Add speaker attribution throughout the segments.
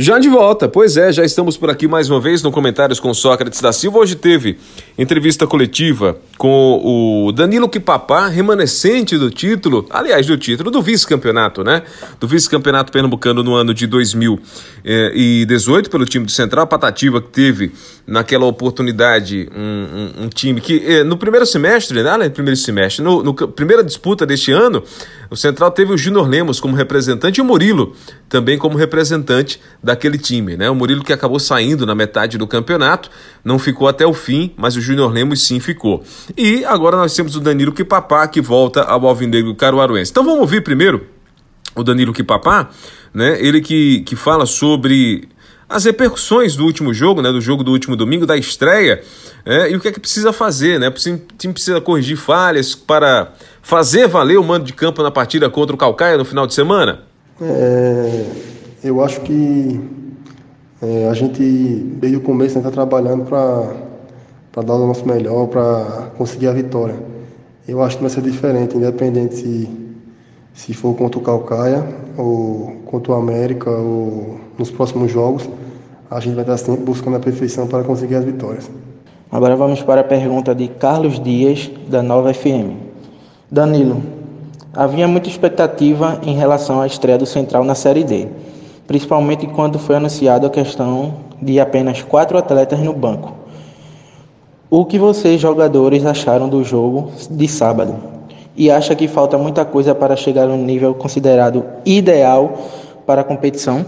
Speaker 1: Já de volta, pois é, já estamos por aqui mais uma vez no Comentários com Sócrates da Silva. Hoje teve entrevista coletiva com o Danilo Quipapá, remanescente do título, aliás, do título do vice-campeonato, né? Do vice-campeonato pernambucano no ano de 2018 pelo time do Central, Patativa que teve naquela oportunidade um, um, um time que eh, no primeiro semestre, né? No primeiro semestre, no, no primeira disputa deste ano, o Central teve o Júnior Lemos como representante e o Murilo também como representante daquele time, né? O Murilo que acabou saindo na metade do campeonato, não ficou até o fim, mas o Júnior Lemos sim ficou. E agora nós temos o Danilo Quipapá que volta ao Alvinegro Caruaruense. Então vamos ouvir primeiro o Danilo Quipapá, né? Ele que, que fala sobre as repercussões do último jogo, né, do jogo do último domingo, da estreia, é, e o que é que precisa fazer, né? O time precisa corrigir falhas para fazer valer o mando de campo na partida contra o Calcaia no final de semana?
Speaker 2: É, eu acho que é, a gente, desde o começo, está trabalhando para dar o nosso melhor, para conseguir a vitória. Eu acho que vai ser diferente, independente se, se for contra o Calcaia, ou contra o América, ou nos próximos jogos. A gente vai estar sempre buscando a perfeição para conseguir as vitórias.
Speaker 3: Agora vamos para a pergunta de Carlos Dias, da Nova FM. Danilo, havia muita expectativa em relação à estreia do Central na Série D, principalmente quando foi anunciada a questão de apenas quatro atletas no banco. O que vocês, jogadores, acharam do jogo de sábado? E acha que falta muita coisa para chegar a um nível considerado ideal para a competição?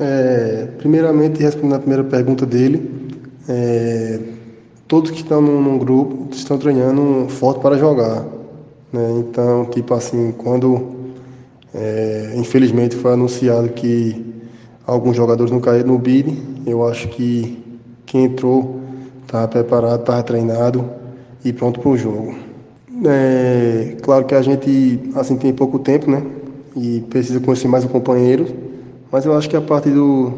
Speaker 2: É, primeiramente, respondendo a primeira pergunta dele, é, todos que estão num, num grupo estão treinando forte para jogar. Né? Então, tipo assim, quando é, infelizmente foi anunciado que alguns jogadores não caíram no BID, eu acho que quem entrou estava preparado, estava treinado e pronto para o jogo. É, claro que a gente assim tem pouco tempo, né? E precisa conhecer mais o companheiro, mas eu acho que a parte do,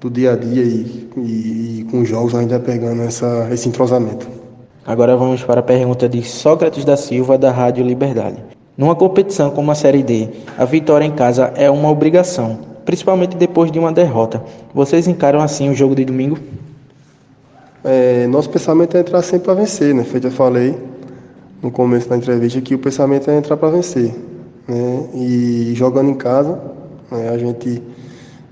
Speaker 2: do dia a dia e, e, e com os jogos ainda pegando essa, esse entrosamento.
Speaker 3: Agora vamos para a pergunta de Sócrates da Silva, da Rádio Liberdade. Numa competição como a Série D, a vitória em casa é uma obrigação, principalmente depois de uma derrota. Vocês encaram assim o jogo de domingo?
Speaker 2: É, nosso pensamento é entrar sempre para vencer, né? Feito eu falei no começo da entrevista que o pensamento é entrar para vencer, né? E jogando em casa, né? a gente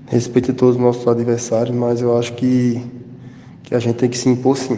Speaker 2: respeita todos os nossos adversários, mas eu acho que que a gente tem que se impor sim.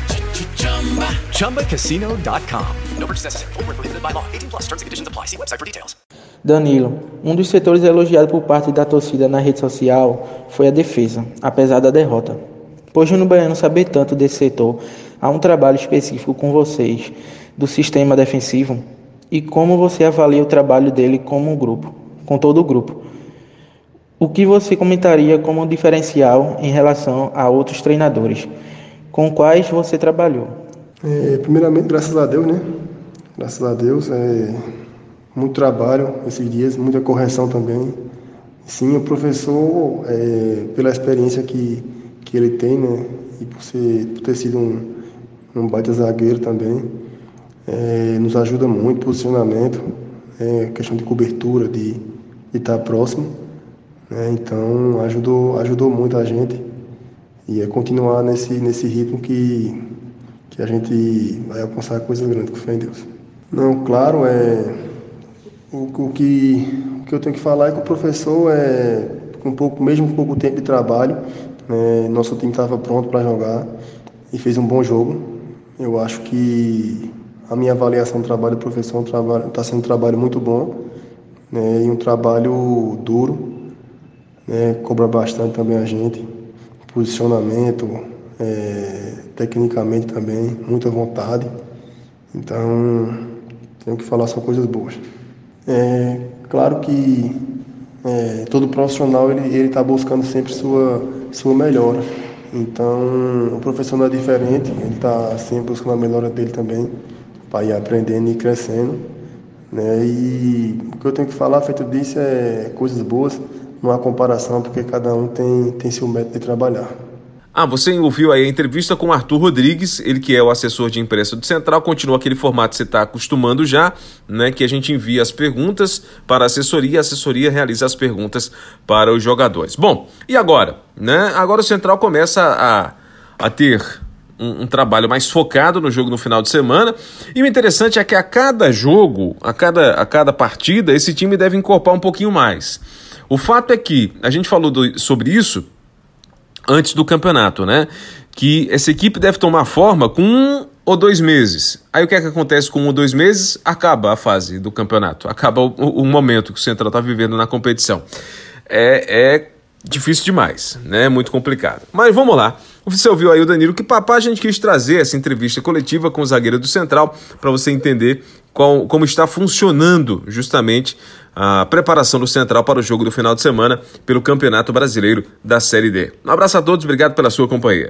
Speaker 4: ChumbaCasino.com. No purchase necessary. Full prohibited by law. 18 plus terms and conditions apply. See website for details.
Speaker 3: Danilo, um dos setores elogiados por parte da torcida na rede social foi a defesa, apesar da derrota. Por Júnior Baiano saber tanto desse setor, há um trabalho específico com vocês do sistema defensivo e como você avalia o trabalho dele como um grupo, com todo o grupo. O que você comentaria como um diferencial em relação a outros treinadores? Com quais você trabalhou?
Speaker 2: É, primeiramente, graças a Deus, né? Graças a Deus, é muito trabalho esses dias, muita correção também. Sim, o professor, é, pela experiência que, que ele tem, né? E por, ser, por ter sido um, um baita zagueiro também, é, nos ajuda muito, posicionamento, é, questão de cobertura, de, de estar próximo. Né? Então, ajudou, ajudou muito a gente. E é continuar nesse, nesse ritmo que, que a gente vai alcançar coisa grande, com fé em Deus. Não, claro, é, o, o, que, o que eu tenho que falar é que o professor, é, com pouco, mesmo com pouco tempo de trabalho, Né? Nosso time estava pronto para jogar e fez um bom jogo. Eu acho que a minha avaliação do trabalho do professor está sendo um trabalho muito bom né? e um trabalho duro. Né? Cobra bastante também a gente, posicionamento, é, tecnicamente também, muita vontade. Então, tenho que falar só coisas boas. É claro que é, todo profissional ele está buscando sempre sua, sua melhora. Então, o professor não é diferente, ele está sempre buscando a melhora dele também, para ir aprendendo e crescendo. Né? E o que eu tenho que falar, feito disso, é coisas boas, não há comparação, porque cada um tem, tem seu método de trabalhar.
Speaker 1: Ah, você ouviu aí a entrevista com Arthur Rodrigues, ele que é o assessor de imprensa do Central, continua aquele formato que você está acostumando já, né? Que a gente envia as perguntas para a assessoria, a assessoria realiza as perguntas para os jogadores. Bom, e agora? Né? Agora o Central começa a, a ter um, um, trabalho mais focado no jogo no final de semana. E o interessante é que a cada jogo, a cada, a cada partida, esse time deve incorporar um pouquinho mais. O fato é que a gente falou do, sobre isso antes do campeonato, né? Que essa equipe deve tomar forma com um ou dois meses. Aí o que é que acontece com um ou dois meses? Acaba a fase do campeonato, acaba o, o momento que o Central está vivendo na competição. É, é difícil demais, né? Muito complicado. Mas vamos lá. Você ouviu aí o Danilo que papá a gente quis trazer essa entrevista coletiva com o zagueiro do Central para você entender qual, como está funcionando justamente a preparação do Central para o jogo do final de semana pelo Campeonato Brasileiro da Série D. Um abraço a todos, obrigado pela sua companhia.